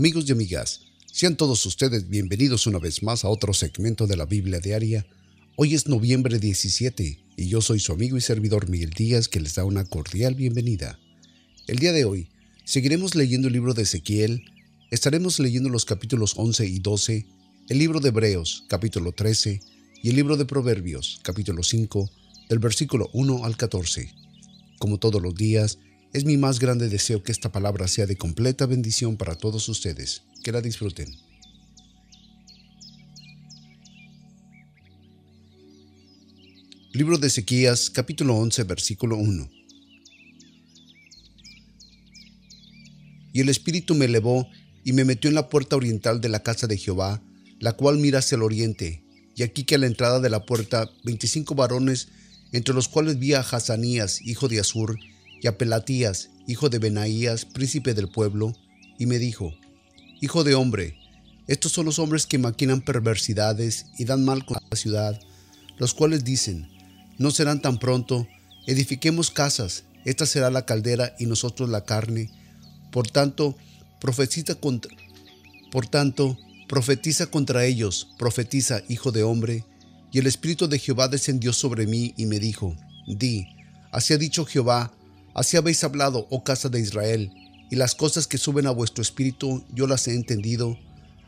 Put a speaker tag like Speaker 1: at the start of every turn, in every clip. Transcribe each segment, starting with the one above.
Speaker 1: Amigos y amigas, sean todos ustedes bienvenidos una vez más a otro segmento de la Biblia Diaria. Hoy es noviembre 17 y yo soy su amigo y servidor Miguel Díaz que les da una cordial bienvenida. El día de hoy seguiremos leyendo el libro de Ezequiel, estaremos leyendo los capítulos 11 y 12, el libro de Hebreos capítulo 13 y el libro de Proverbios capítulo 5 del versículo 1 al 14. Como todos los días, es mi más grande deseo que esta palabra sea de completa bendición para todos ustedes. Que la disfruten. Libro de Ezequías, capítulo 11, versículo 1. Y el Espíritu me elevó y me metió en la puerta oriental de la casa de Jehová, la cual mira hacia el oriente. Y aquí que a la entrada de la puerta veinticinco varones, entre los cuales vi a Hazanías, hijo de Azur, y a Pelatías, hijo de Benaías, príncipe del pueblo, y me dijo, Hijo de hombre, estos son los hombres que maquinan perversidades y dan mal con la ciudad, los cuales dicen, no serán tan pronto, edifiquemos casas, esta será la caldera y nosotros la carne. Por tanto, profetiza contra, por tanto, profetiza contra ellos, profetiza, hijo de hombre. Y el Espíritu de Jehová descendió sobre mí y me dijo, Di, así ha dicho Jehová, Así habéis hablado, oh casa de Israel, y las cosas que suben a vuestro espíritu yo las he entendido.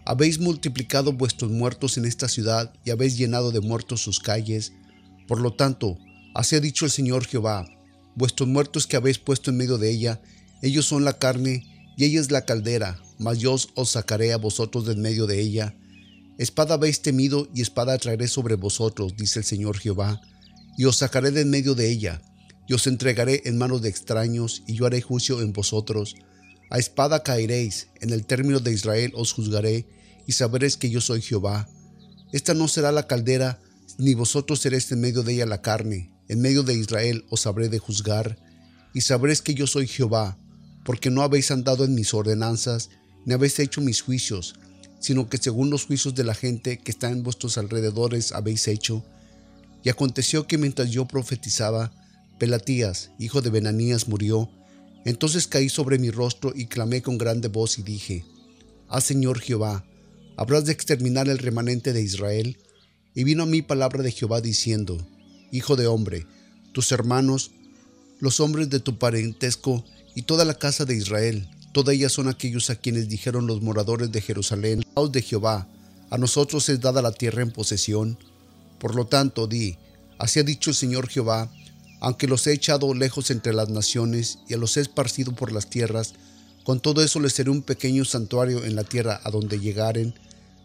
Speaker 1: Habéis multiplicado vuestros muertos en esta ciudad y habéis llenado de muertos sus calles. Por lo tanto, así ha dicho el Señor Jehová, vuestros muertos que habéis puesto en medio de ella, ellos son la carne y ella es la caldera, mas yo os sacaré a vosotros de en medio de ella. Espada habéis temido y espada traeré sobre vosotros, dice el Señor Jehová, y os sacaré de en medio de ella y os entregaré en manos de extraños, y yo haré juicio en vosotros. A espada caeréis, en el término de Israel os juzgaré, y sabréis que yo soy Jehová. Esta no será la caldera, ni vosotros seréis en medio de ella la carne. En medio de Israel os habré de juzgar, y sabréis que yo soy Jehová, porque no habéis andado en mis ordenanzas, ni habéis hecho mis juicios, sino que según los juicios de la gente que está en vuestros alrededores habéis hecho. Y aconteció que mientras yo profetizaba, Pelatías, hijo de Benanías, murió. Entonces caí sobre mi rostro y clamé con grande voz y dije, Ah Señor Jehová, ¿habrás de exterminar el remanente de Israel? Y vino a mí palabra de Jehová diciendo, Hijo de hombre, tus hermanos, los hombres de tu parentesco y toda la casa de Israel, todas ellas son aquellos a quienes dijeron los moradores de Jerusalén, de Jehová, a nosotros es dada la tierra en posesión. Por lo tanto, di, así ha dicho el Señor Jehová, aunque los he echado lejos entre las naciones y los he esparcido por las tierras, con todo eso les seré un pequeño santuario en la tierra a donde llegaren.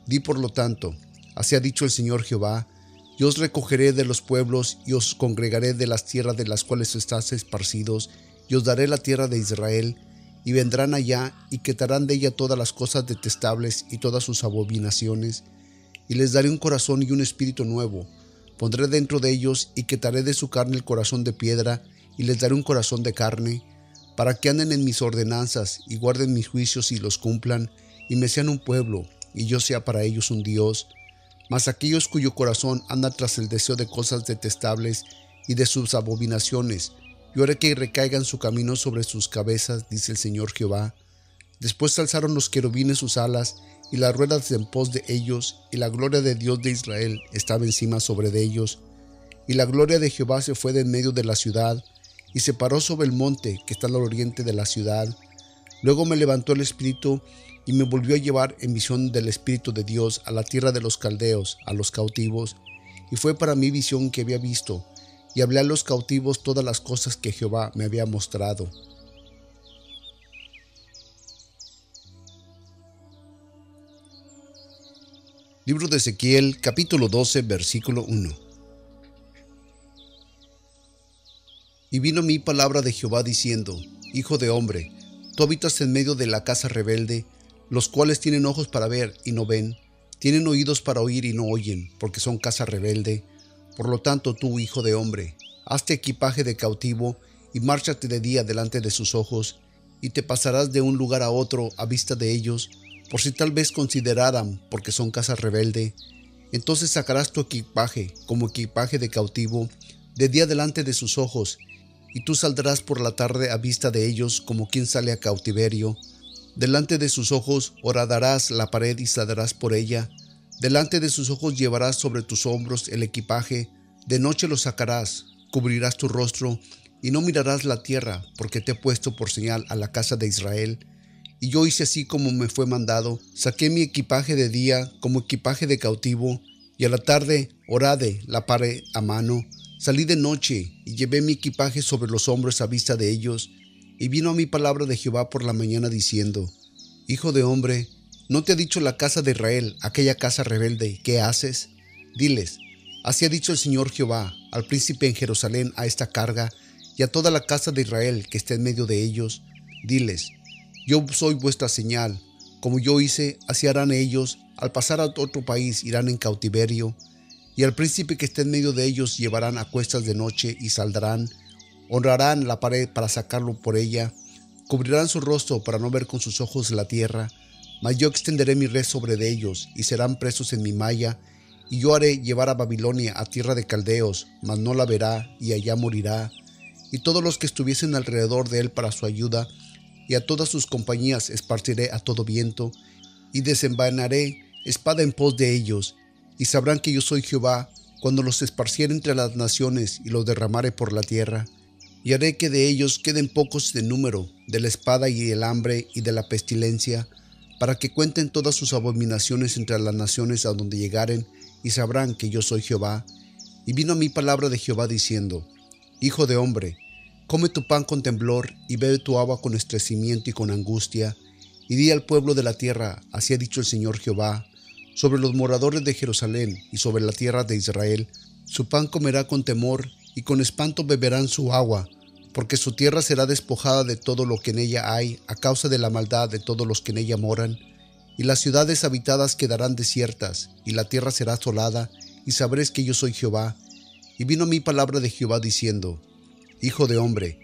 Speaker 1: Di por lo tanto, así ha dicho el Señor Jehová, yo os recogeré de los pueblos y os congregaré de las tierras de las cuales estáis esparcidos, y os daré la tierra de Israel, y vendrán allá y quitarán de ella todas las cosas detestables y todas sus abominaciones, y les daré un corazón y un espíritu nuevo, Pondré dentro de ellos y quitaré de su carne el corazón de piedra y les daré un corazón de carne, para que anden en mis ordenanzas y guarden mis juicios y los cumplan, y me sean un pueblo, y yo sea para ellos un Dios. Mas aquellos cuyo corazón anda tras el deseo de cosas detestables y de sus abominaciones, yo haré que recaigan su camino sobre sus cabezas, dice el Señor Jehová. Después alzaron los querubines sus alas, y las ruedas en pos de ellos, y la gloria de Dios de Israel estaba encima sobre de ellos. Y la gloria de Jehová se fue de en medio de la ciudad, y se paró sobre el monte que está al oriente de la ciudad. Luego me levantó el Espíritu, y me volvió a llevar en visión del Espíritu de Dios a la tierra de los caldeos, a los cautivos. Y fue para mí visión que había visto, y hablé a los cautivos todas las cosas que Jehová me había mostrado. Libro de Ezequiel capítulo 12 versículo 1. Y vino mi palabra de Jehová diciendo, Hijo de hombre, tú habitas en medio de la casa rebelde, los cuales tienen ojos para ver y no ven, tienen oídos para oír y no oyen, porque son casa rebelde. Por lo tanto tú, hijo de hombre, hazte equipaje de cautivo y márchate de día delante de sus ojos, y te pasarás de un lugar a otro a vista de ellos, por si tal vez consideraran porque son casa rebelde, entonces sacarás tu equipaje como equipaje de cautivo de día delante de sus ojos, y tú saldrás por la tarde a vista de ellos como quien sale a cautiverio, Delante de sus ojos horadarás la pared y saldarás por ella. Delante de sus ojos llevarás sobre tus hombros el equipaje. De noche lo sacarás, cubrirás tu rostro y no mirarás la tierra, porque te he puesto por señal a la casa de Israel. Y yo hice así como me fue mandado. Saqué mi equipaje de día como equipaje de cautivo, y a la tarde orade la pared a mano. Salí de noche y llevé mi equipaje sobre los hombros a vista de ellos y vino a mi palabra de Jehová por la mañana diciendo, Hijo de hombre, ¿no te ha dicho la casa de Israel, aquella casa rebelde, qué haces? Diles, así ha dicho el Señor Jehová al príncipe en Jerusalén a esta carga y a toda la casa de Israel que está en medio de ellos. Diles, yo soy vuestra señal, como yo hice, así harán ellos, al pasar a otro país irán en cautiverio, y al príncipe que esté en medio de ellos llevarán a cuestas de noche y saldrán, honrarán la pared para sacarlo por ella, cubrirán su rostro para no ver con sus ojos la tierra, mas yo extenderé mi red sobre de ellos, y serán presos en mi malla, y yo haré llevar a Babilonia a tierra de caldeos, mas no la verá, y allá morirá, y todos los que estuviesen alrededor de él para su ayuda, y a todas sus compañías esparciré a todo viento, y desenvainaré espada en pos de ellos, y sabrán que yo soy Jehová, cuando los esparciere entre las naciones y los derramare por la tierra y haré que de ellos queden pocos de número, de la espada y el hambre y de la pestilencia, para que cuenten todas sus abominaciones entre las naciones a donde llegaren, y sabrán que yo soy Jehová. Y vino a mí palabra de Jehová diciendo, Hijo de hombre, come tu pan con temblor y bebe tu agua con estrecimiento y con angustia, y di al pueblo de la tierra, así ha dicho el Señor Jehová, sobre los moradores de Jerusalén y sobre la tierra de Israel, su pan comerá con temor, y con espanto beberán su agua, porque su tierra será despojada de todo lo que en ella hay a causa de la maldad de todos los que en ella moran, y las ciudades habitadas quedarán desiertas, y la tierra será asolada, y sabréis que yo soy Jehová. Y vino mi palabra de Jehová diciendo, Hijo de hombre,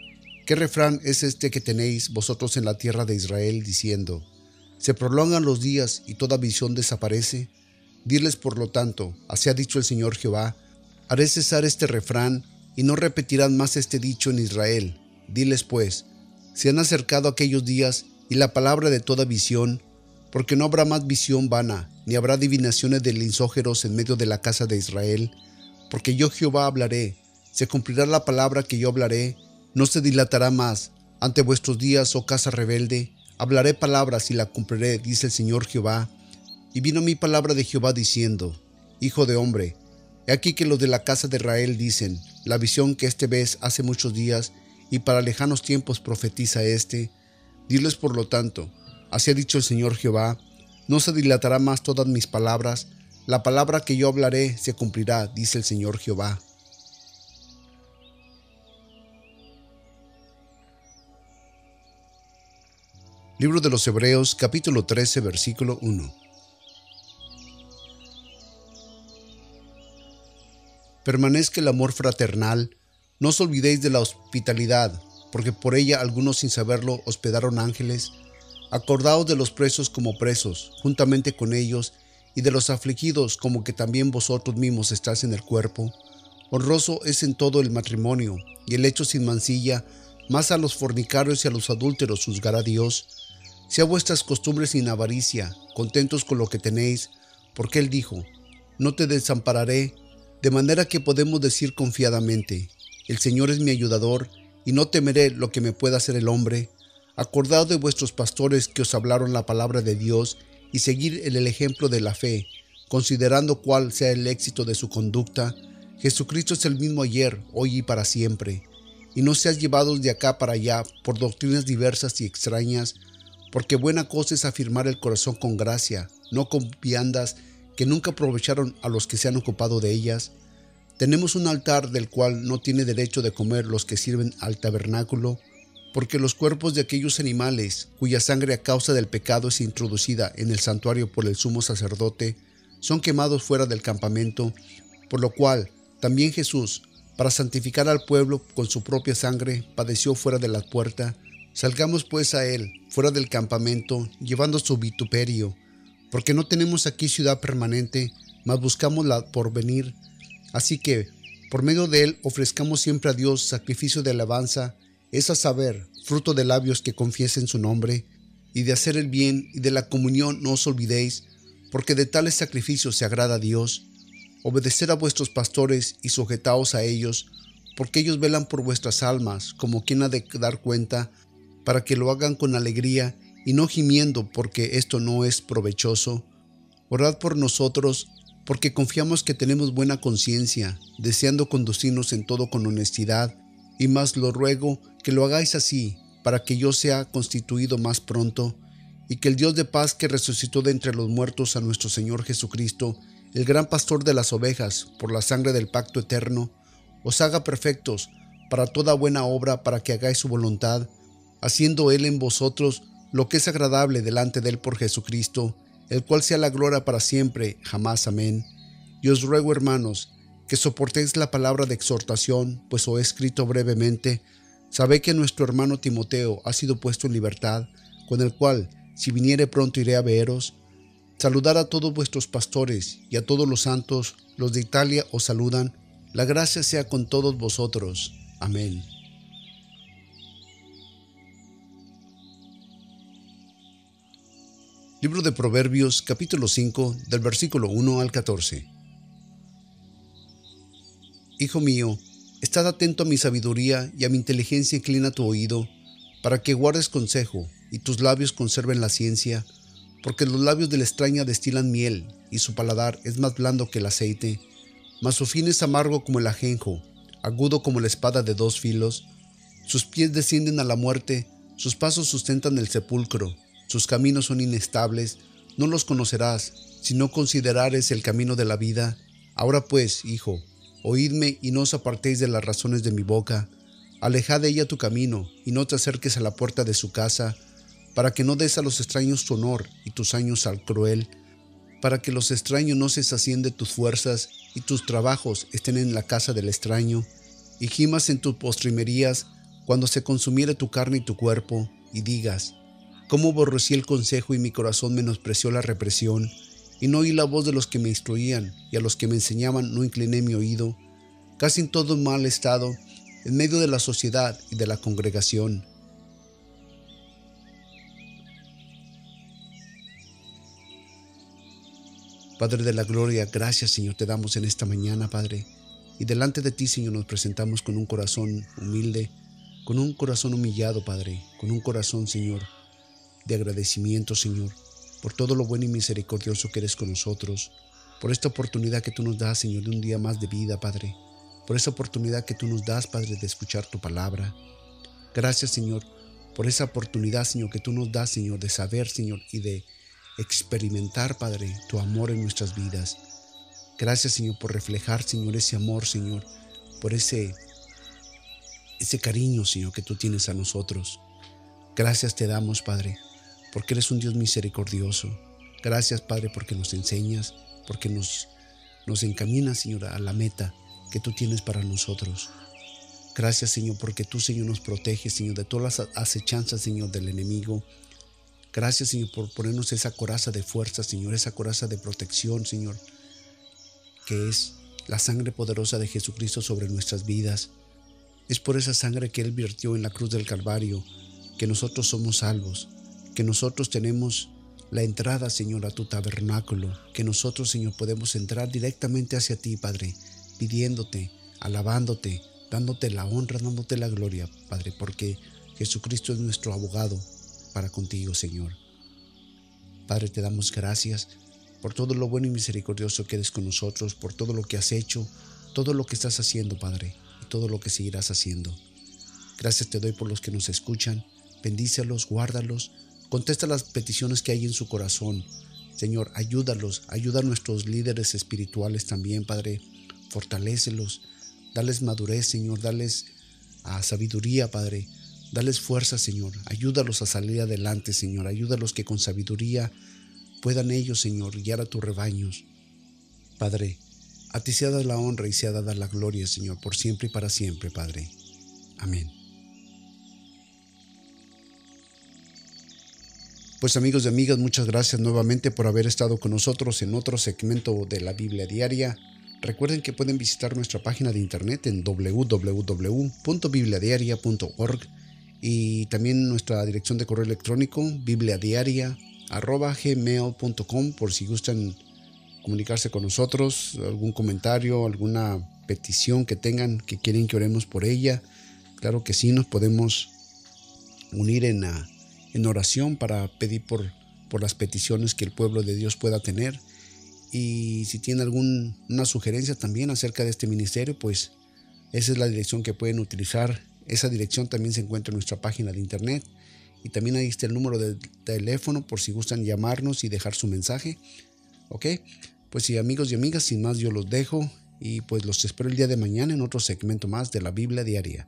Speaker 1: ¿qué refrán es este que tenéis vosotros en la tierra de Israel, diciendo, ¿se prolongan los días y toda visión desaparece? Diles por lo tanto, así ha dicho el Señor Jehová, haré cesar este refrán y no repetirán más este dicho en Israel. Diles pues, se han acercado aquellos días y la palabra de toda visión, porque no habrá más visión vana, ni habrá adivinaciones de linsógeros en medio de la casa de Israel, porque yo Jehová hablaré, se cumplirá la palabra que yo hablaré, no se dilatará más. Ante vuestros días, oh casa rebelde, hablaré palabras y la cumpliré, dice el Señor Jehová. Y vino mi palabra de Jehová diciendo, Hijo de hombre, he aquí que los de la casa de Israel dicen, la visión que éste ves hace muchos días y para lejanos tiempos profetiza éste. Diles por lo tanto, así ha dicho el Señor Jehová, no se dilatará más todas mis palabras, la palabra que yo hablaré se cumplirá, dice el Señor Jehová. Libro de los Hebreos capítulo 13 versículo 1 permanezca el amor fraternal, no os olvidéis de la hospitalidad, porque por ella algunos sin saberlo hospedaron ángeles. Acordaos de los presos como presos, juntamente con ellos, y de los afligidos como que también vosotros mismos estáis en el cuerpo. Honroso es en todo el matrimonio, y el hecho sin mancilla, más a los fornicarios y a los adúlteros juzgará Dios. Sea vuestras costumbres sin avaricia, contentos con lo que tenéis, porque Él dijo, No te desampararé, de manera que podemos decir confiadamente, el Señor es mi ayudador, y no temeré lo que me pueda hacer el hombre. Acordad de vuestros pastores que os hablaron la palabra de Dios, y seguir el ejemplo de la fe, considerando cuál sea el éxito de su conducta. Jesucristo es el mismo ayer, hoy y para siempre. Y no seas llevados de acá para allá por doctrinas diversas y extrañas, porque buena cosa es afirmar el corazón con gracia, no con viandas que nunca aprovecharon a los que se han ocupado de ellas. Tenemos un altar del cual no tiene derecho de comer los que sirven al tabernáculo, porque los cuerpos de aquellos animales, cuya sangre a causa del pecado es introducida en el santuario por el sumo sacerdote, son quemados fuera del campamento, por lo cual también Jesús, para santificar al pueblo con su propia sangre, padeció fuera de la puerta. Salgamos pues a él, fuera del campamento, llevando su vituperio, porque no tenemos aquí ciudad permanente, mas buscamos la porvenir. Así que, por medio de él, ofrezcamos siempre a Dios sacrificio de alabanza, es a saber, fruto de labios que confiesen su nombre. y de hacer el bien y de la comunión no os olvidéis, porque de tales sacrificios se agrada a Dios. Obedecer a vuestros pastores y sujetaos a ellos, porque ellos velan por vuestras almas, como quien ha de dar cuenta, para que lo hagan con alegría y no gimiendo, porque esto no es provechoso. Orad por nosotros, porque confiamos que tenemos buena conciencia, deseando conducirnos en todo con honestidad, y más lo ruego que lo hagáis así, para que yo sea constituido más pronto, y que el Dios de paz que resucitó de entre los muertos a nuestro Señor Jesucristo, el gran pastor de las ovejas, por la sangre del pacto eterno, os haga perfectos para toda buena obra, para que hagáis su voluntad, haciendo Él en vosotros lo que es agradable delante de Él por Jesucristo, el cual sea la gloria para siempre, jamás. Amén. Y os ruego, hermanos, que soportéis la palabra de exhortación, pues os he escrito brevemente, Sabe que nuestro hermano Timoteo ha sido puesto en libertad, con el cual, si viniere pronto, iré a veros. Saludar a todos vuestros pastores y a todos los santos, los de Italia os saludan. La gracia sea con todos vosotros. Amén. Libro de Proverbios capítulo 5 del versículo 1 al 14. Hijo mío, Estad atento a mi sabiduría y a mi inteligencia inclina tu oído, para que guardes consejo y tus labios conserven la ciencia, porque los labios de la extraña destilan miel y su paladar es más blando que el aceite, mas su fin es amargo como el ajenjo, agudo como la espada de dos filos, sus pies descienden a la muerte, sus pasos sustentan el sepulcro, sus caminos son inestables, no los conocerás, si no considerares el camino de la vida. Ahora pues, hijo, Oídme y no os apartéis de las razones de mi boca. Alejad de ella tu camino y no te acerques a la puerta de su casa, para que no des a los extraños tu honor y tus años al cruel, para que los extraños no se sacien de tus fuerzas y tus trabajos estén en la casa del extraño, y gimas en tus postrimerías cuando se consumiere tu carne y tu cuerpo, y digas, ¿cómo aborrecí el consejo y mi corazón menospreció la represión? y no oí la voz de los que me instruían, y a los que me enseñaban no incliné mi oído, casi en todo mal estado, en medio de la sociedad y de la congregación. Padre de la Gloria, gracias Señor te damos en esta mañana, Padre, y delante de ti, Señor, nos presentamos con un corazón humilde, con un corazón humillado, Padre, con un corazón, Señor, de agradecimiento, Señor por todo lo bueno y misericordioso que eres con nosotros, por esta oportunidad que tú nos das, Señor, de un día más de vida, Padre, por esa oportunidad que tú nos das, Padre, de escuchar tu palabra. Gracias, Señor, por esa oportunidad, Señor, que tú nos das, Señor, de saber, Señor, y de experimentar, Padre, tu amor en nuestras vidas. Gracias, Señor, por reflejar, Señor, ese amor, Señor, por ese, ese cariño, Señor, que tú tienes a nosotros. Gracias te damos, Padre, porque eres un Dios misericordioso. Gracias, Padre, porque nos enseñas, porque nos, nos encaminas, Señor, a la meta que tú tienes para nosotros. Gracias, Señor, porque tú, Señor, nos proteges, Señor, de todas las acechanzas, Señor, del enemigo. Gracias, Señor, por ponernos esa coraza de fuerza, Señor, esa coraza de protección, Señor, que es la sangre poderosa de Jesucristo sobre nuestras vidas. Es por esa sangre que Él virtió en la cruz del Calvario que nosotros somos salvos que nosotros tenemos la entrada, Señor, a tu tabernáculo, que nosotros, Señor, podemos entrar directamente hacia ti, Padre, pidiéndote, alabándote, dándote la honra, dándote la gloria, Padre, porque Jesucristo es nuestro abogado para contigo, Señor. Padre, te damos gracias por todo lo bueno y misericordioso que eres con nosotros, por todo lo que has hecho, todo lo que estás haciendo, Padre, y todo lo que seguirás haciendo. Gracias te doy por los que nos escuchan, bendícelos, guárdalos, Contesta las peticiones que hay en su corazón. Señor, ayúdalos, ayuda a nuestros líderes espirituales también, Padre. Fortalécelos, dales madurez, Señor, dales a ah, sabiduría, Padre. Dales fuerza, Señor. Ayúdalos a salir adelante, Señor. Ayúdalos que con sabiduría puedan ellos, Señor, guiar a tus rebaños. Padre, a ti sea dada la honra y sea dada la gloria, Señor, por siempre y para siempre, Padre. Amén. Pues amigos y amigas, muchas gracias nuevamente por haber estado con nosotros en otro segmento de la Biblia Diaria. Recuerden que pueden visitar nuestra página de internet en www.bibliadiaria.org y también nuestra dirección de correo electrónico bibliadiaria.gmail.com por si gustan comunicarse con nosotros, algún comentario, alguna petición que tengan que quieren que oremos por ella. Claro que sí, nos podemos unir en, en oración para pedir por, por las peticiones que el pueblo de Dios pueda tener. Y si tienen alguna sugerencia también acerca de este ministerio, pues esa es la dirección que pueden utilizar. Esa dirección también se encuentra en nuestra página de internet. Y también ahí está el número de teléfono por si gustan llamarnos y dejar su mensaje. ¿Ok? Pues sí, amigos y amigas, sin más yo los dejo y pues los espero el día de mañana en otro segmento más de la Biblia Diaria.